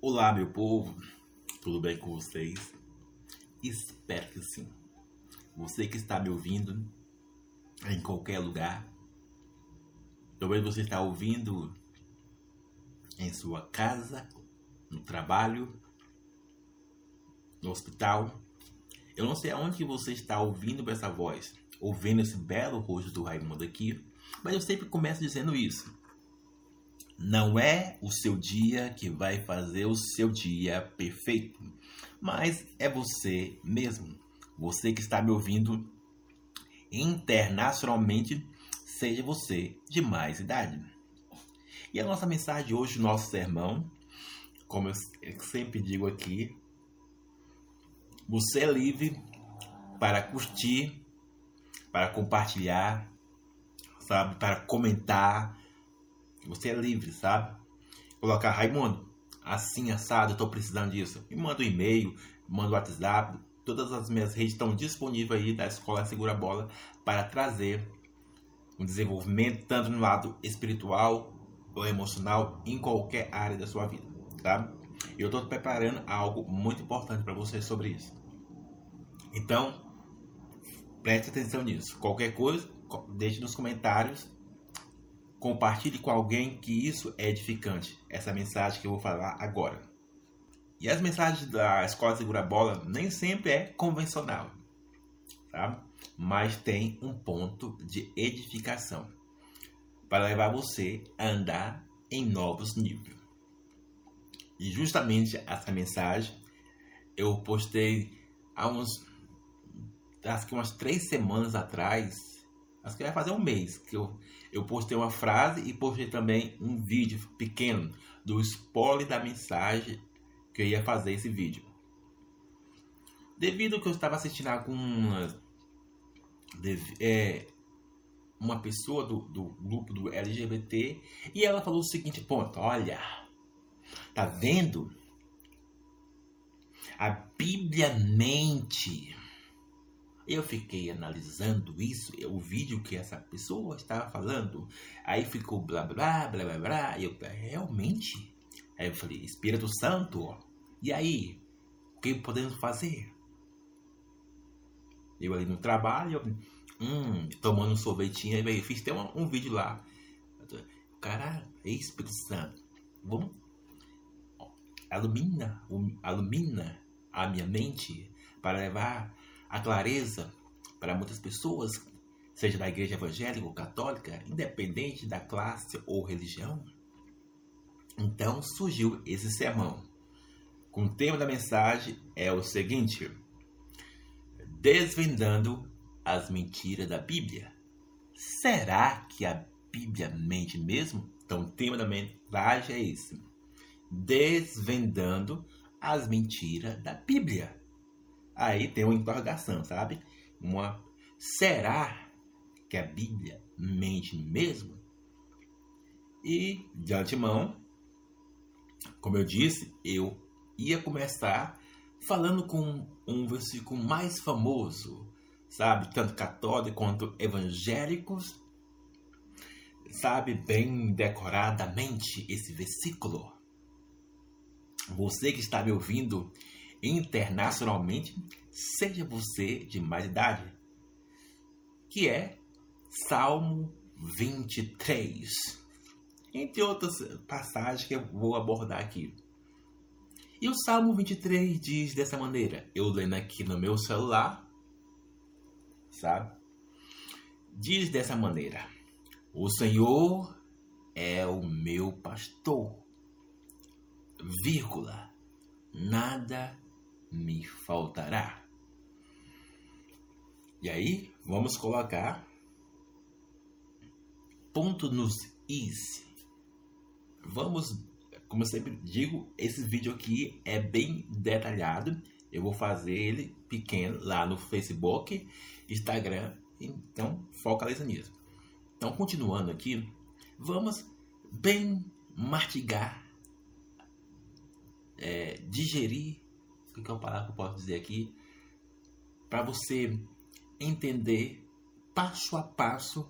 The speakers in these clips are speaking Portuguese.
Olá, meu povo, tudo bem com vocês? Espero que sim. Você que está me ouvindo em qualquer lugar, talvez você está ouvindo em sua casa, no trabalho, no hospital. Eu não sei aonde você está ouvindo essa voz, ouvindo esse belo rosto do Raimundo aqui, mas eu sempre começo dizendo isso. Não é o seu dia que vai fazer o seu dia perfeito, mas é você mesmo. Você que está me ouvindo internacionalmente, seja você de mais idade. E a nossa mensagem hoje, nosso sermão, como eu sempre digo aqui, você é livre para curtir, para compartilhar, sabe, para comentar, você é livre, sabe? Colocar Raimundo, assim assado, eu tô precisando disso. Me manda um e-mail, manda um WhatsApp. Todas as minhas redes estão disponíveis aí da Escola Segura Bola para trazer um desenvolvimento tanto no lado espiritual ou emocional em qualquer área da sua vida, tá? Eu estou preparando algo muito importante para você sobre isso. Então, preste atenção nisso. Qualquer coisa, deixe nos comentários Compartilhe com alguém que isso é edificante. Essa mensagem que eu vou falar agora. E as mensagens da Escola Segura Bola nem sempre é convencional, tá? mas tem um ponto de edificação para levar você a andar em novos níveis. E justamente essa mensagem eu postei há uns acho que umas três semanas atrás Acho que vai fazer um mês que eu, eu postei uma frase e postei também um vídeo pequeno do spoiler da mensagem que eu ia fazer esse vídeo. Devido que eu estava assistindo algumas é, uma pessoa do, do grupo do LGBT e ela falou o seguinte ponto, olha, tá vendo? A Bíblia mente eu fiquei analisando isso, o vídeo que essa pessoa estava falando. Aí ficou blá blá blá blá blá. E eu, realmente? Aí eu falei, Espírito Santo, e aí? O que podemos fazer? Eu ali no trabalho, hum, tomando um sorvetinho, aí eu fiz até um, um vídeo lá. Cara, Espírito Santo, vamos alumina, alumina a minha mente para levar a clareza para muitas pessoas, seja da igreja evangélica ou católica, independente da classe ou religião. Então surgiu esse sermão. Com o tema da mensagem é o seguinte: Desvendando as mentiras da Bíblia. Será que a Bíblia mente mesmo? Então o tema da mensagem é esse: Desvendando as mentiras da Bíblia. Aí tem uma interrogação, sabe? Uma será que a Bíblia mente mesmo? E de antemão, como eu disse, eu ia começar falando com um versículo mais famoso, sabe? Tanto católico quanto evangélicos, sabe? Bem decoradamente esse versículo. Você que está me ouvindo internacionalmente, seja você de mais idade, que é Salmo 23, entre outras passagens que eu vou abordar aqui. E o Salmo 23 diz dessa maneira, eu lendo aqui no meu celular, sabe? Diz dessa maneira: O Senhor é o meu pastor, vírgula, nada me faltará. E aí, vamos colocar ponto nos is. Vamos, como eu sempre digo, esse vídeo aqui é bem detalhado. Eu vou fazer ele pequeno lá no Facebook, Instagram. Então, focaliza nisso. Então, continuando aqui, vamos bem mastigar, é, digerir que é uma palavra que eu posso dizer aqui, para você entender passo a passo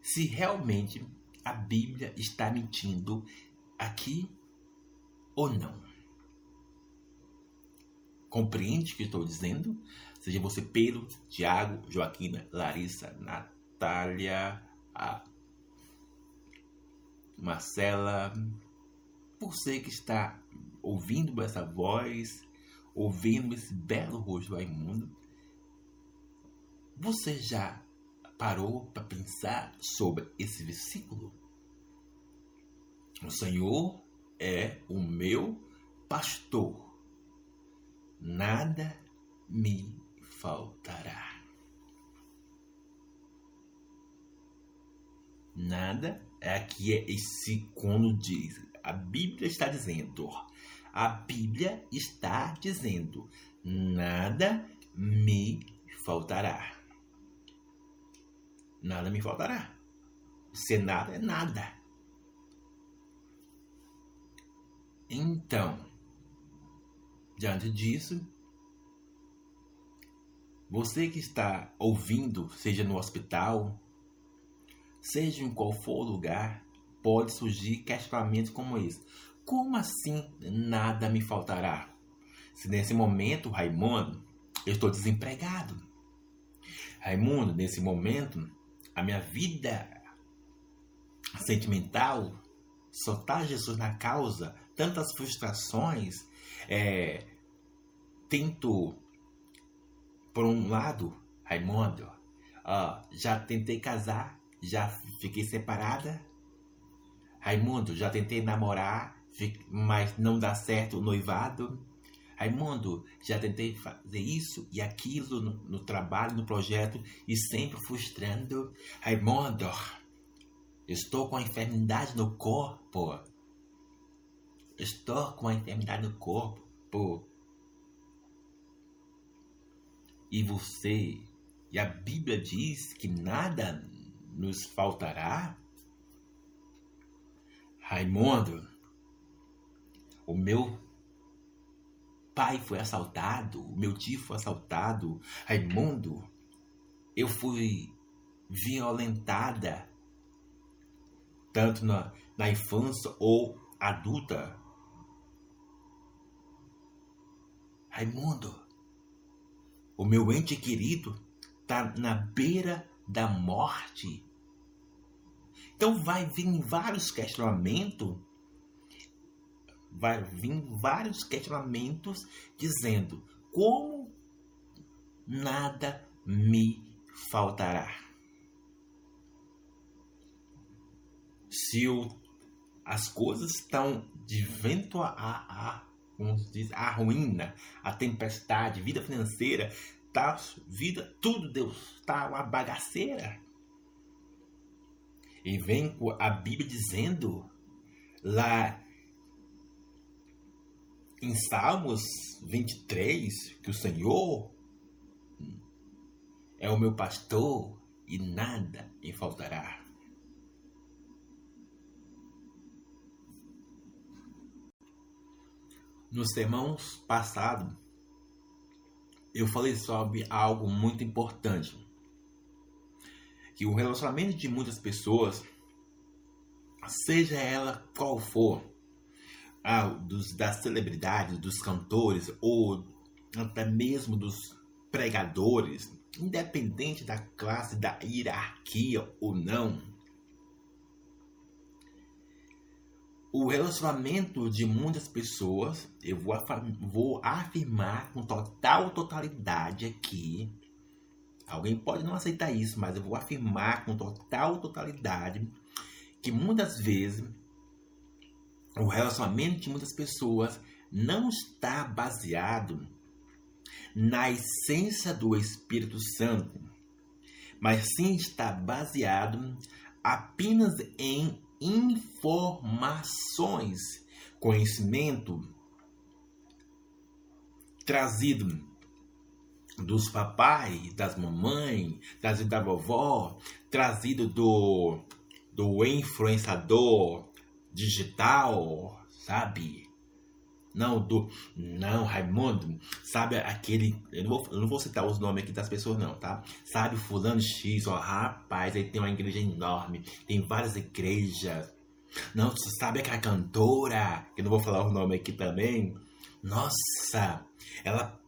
se realmente a Bíblia está mentindo aqui ou não. compreende o que estou dizendo? Seja você Pedro, Tiago, Joaquina, Larissa, Natália, Marcela, você que está ouvindo essa voz, ouvindo esse belo rosto imundo, você já parou para pensar sobre esse versículo? O Senhor é o meu pastor, nada me faltará. Nada é aqui é esse quando diz. A Bíblia está dizendo. A Bíblia está dizendo: nada me faltará. Nada me faltará. Se nada é nada. Então, diante disso, você que está ouvindo, seja no hospital, seja em qual for o lugar, pode surgir questionamentos como esse. Como assim nada me faltará? Se nesse momento, Raimundo, eu estou desempregado. Raimundo, nesse momento, a minha vida sentimental só está Jesus na causa, tantas frustrações, é, tento por um lado, Raimundo, ó, já tentei casar, já fiquei separada. Raimundo, já tentei namorar, mas não dá certo o noivado. Raimundo, já tentei fazer isso e aquilo no, no trabalho, no projeto e sempre frustrando. Raimundo, estou com a enfermidade no corpo. Estou com a enfermidade no corpo e você, e a Bíblia diz que nada nos faltará? Raimundo, o meu pai foi assaltado, o meu tio foi assaltado. Raimundo, eu fui violentada, tanto na, na infância ou adulta. Raimundo, o meu ente querido está na beira da morte. Então vai vir vários questionamentos, vai vir vários questionamentos dizendo como nada me faltará. Se o, as coisas estão de vento a, a como se diz, a ruína, a tempestade, vida financeira, tá, vida, tudo Deus, tá uma bagaceira. E vem a Bíblia dizendo lá em Salmos 23 que o Senhor é o meu pastor e nada me faltará. No sermão passado, eu falei sobre algo muito importante. Que o relacionamento de muitas pessoas, seja ela qual for, ah, dos, das celebridades, dos cantores ou até mesmo dos pregadores, independente da classe, da hierarquia ou não, o relacionamento de muitas pessoas, eu vou, vou afirmar com total totalidade aqui. Alguém pode não aceitar isso, mas eu vou afirmar com total totalidade que muitas vezes o relacionamento de muitas pessoas não está baseado na essência do Espírito Santo, mas sim está baseado apenas em informações, conhecimento trazido dos papais, das mamães, trazido da vovó, trazido do, do influenciador digital, sabe? Não, do. Não, Raimundo. Sabe aquele. Eu não, vou, eu não vou citar os nomes aqui das pessoas, não, tá? Sabe, Fulano X, ó, rapaz, aí tem uma igreja enorme. Tem várias igrejas. Não, você sabe aquela cantora, que eu não vou falar o nome aqui também. Nossa, ela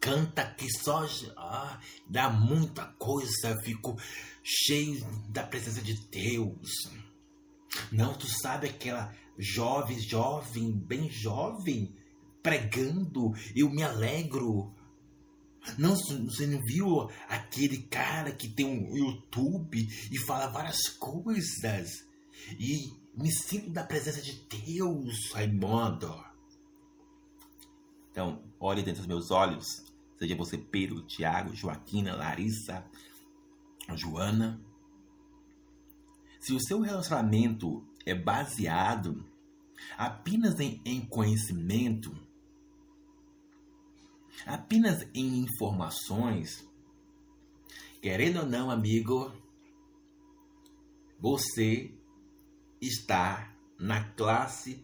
canta que só dá muita coisa, fico cheio da presença de Deus. Não, tu sabe aquela jovem, jovem, bem jovem, pregando, eu me alegro. Não, você não viu aquele cara que tem um YouTube e fala várias coisas? E me sinto da presença de Deus, Raimundo. Então, olhe dentro dos meus olhos. Seja você Pedro, Tiago, Joaquina, Larissa, Joana. Se o seu relacionamento é baseado apenas em, em conhecimento, apenas em informações, querendo ou não, amigo, você está na classe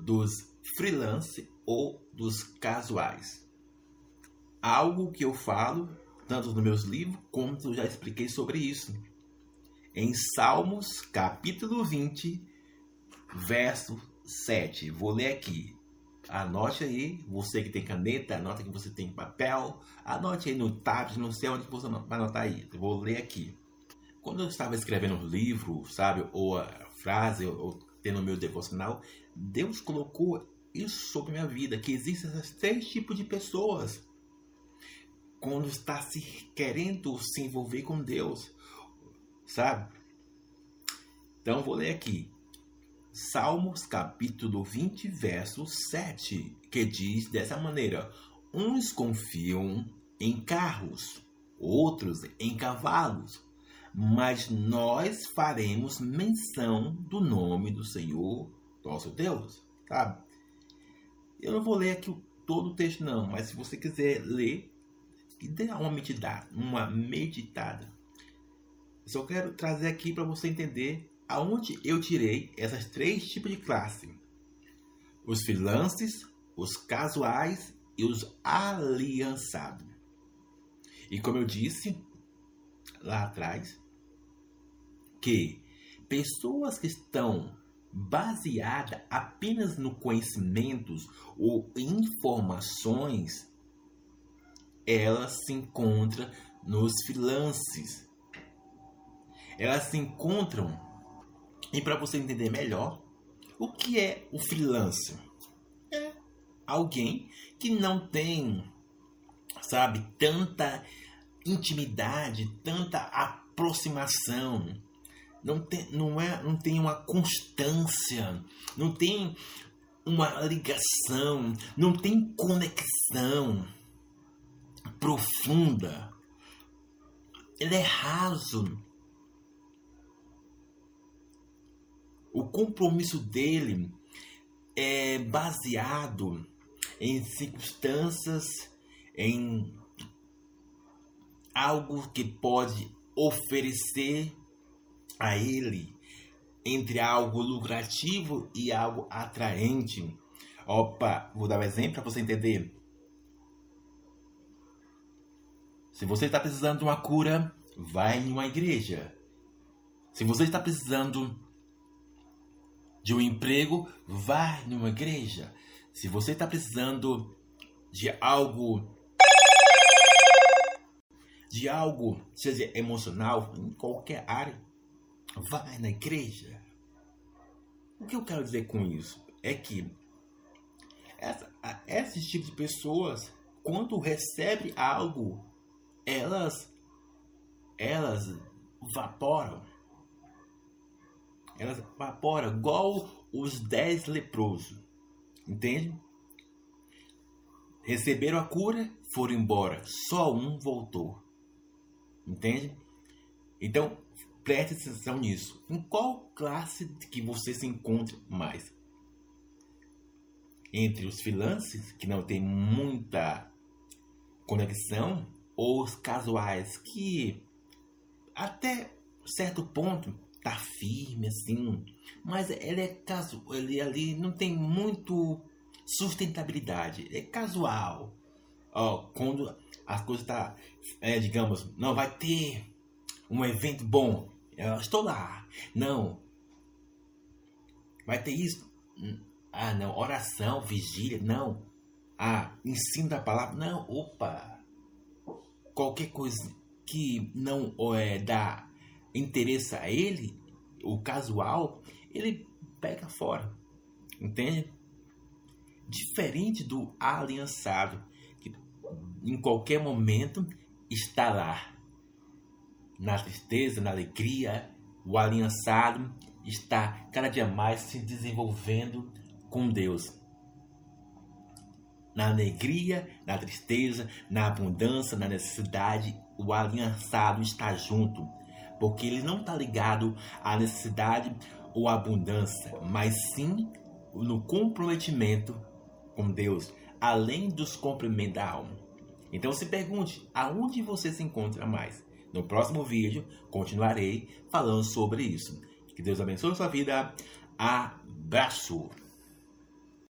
dos freelance ou dos casuais. Algo que eu falo tanto nos meus livros como eu já expliquei sobre isso. Em Salmos, capítulo 20, verso 7. Vou ler aqui. Anote aí, você que tem caneta, anote que você tem papel, anote aí no tablet, não sei onde você vai anotar aí. Vou ler aqui. Quando eu estava escrevendo um livro, sabe, ou a frase, ou tendo o meu devocional, Deus colocou isso sobre minha vida, que existem esses três tipos de pessoas. Quando está se querendo se envolver com Deus, sabe? Então vou ler aqui. Salmos capítulo 20, verso 7, que diz dessa maneira: Uns confiam em carros, outros em cavalos, mas nós faremos menção do nome do Senhor, nosso Deus, sabe? Eu não vou ler aqui todo o texto não, mas se você quiser ler, dê uma meditada, uma meditada. Eu só quero trazer aqui para você entender aonde eu tirei essas três tipos de classe: os freelances, os casuais e os aliançados. E como eu disse lá atrás, que pessoas que estão baseadas apenas no conhecimentos ou informações, elas se encontram nos freelances. Elas se encontram e para você entender melhor, o que é o freelancer? É alguém que não tem, sabe, tanta intimidade, tanta aproximação, não tem, não é, não tem uma constância, não tem uma ligação, não tem conexão profunda. Ele é raso, o compromisso dele é baseado em circunstâncias, em algo que pode oferecer a ele entre algo lucrativo e algo atraente. Opa, vou dar um exemplo para você entender. Se você está precisando de uma cura, vai em uma igreja. Se você está precisando de um emprego, vá numa igreja. Se você está precisando de algo de algo, seja emocional, em qualquer área, vai na igreja. O que eu quero dizer com isso é que essa, esses tipos de pessoas, quando recebem algo, elas elas evaporam elas evaporam igual os dez leprosos. Entende? Receberam a cura, foram embora. Só um voltou. Entende? Então, preste atenção nisso. Em qual classe que você se encontra mais? Entre os freelancers, que não tem muita conexão, ou os casuais, que até certo ponto tá firme assim, mas ele é caso, ele ali não tem muito sustentabilidade, é casual. Ó, quando as coisas tá, é, digamos, não vai ter um evento bom, eu estou lá. Não. Vai ter isso? Ah, não, oração, vigília, não. a ensino da palavra. Não, opa! Qualquer coisa que não é, dá interesse a ele, o casual, ele pega fora. Entende? Diferente do aliançado, que em qualquer momento está lá. Na tristeza, na alegria, o aliançado está cada dia mais se desenvolvendo com Deus. Na alegria, na tristeza, na abundância, na necessidade, o aliançado está junto, porque ele não está ligado à necessidade ou à abundância, mas sim no comprometimento com Deus, além dos cumprimentos da alma. Então se pergunte, aonde você se encontra mais? No próximo vídeo, continuarei falando sobre isso. Que Deus abençoe a sua vida. Abraço!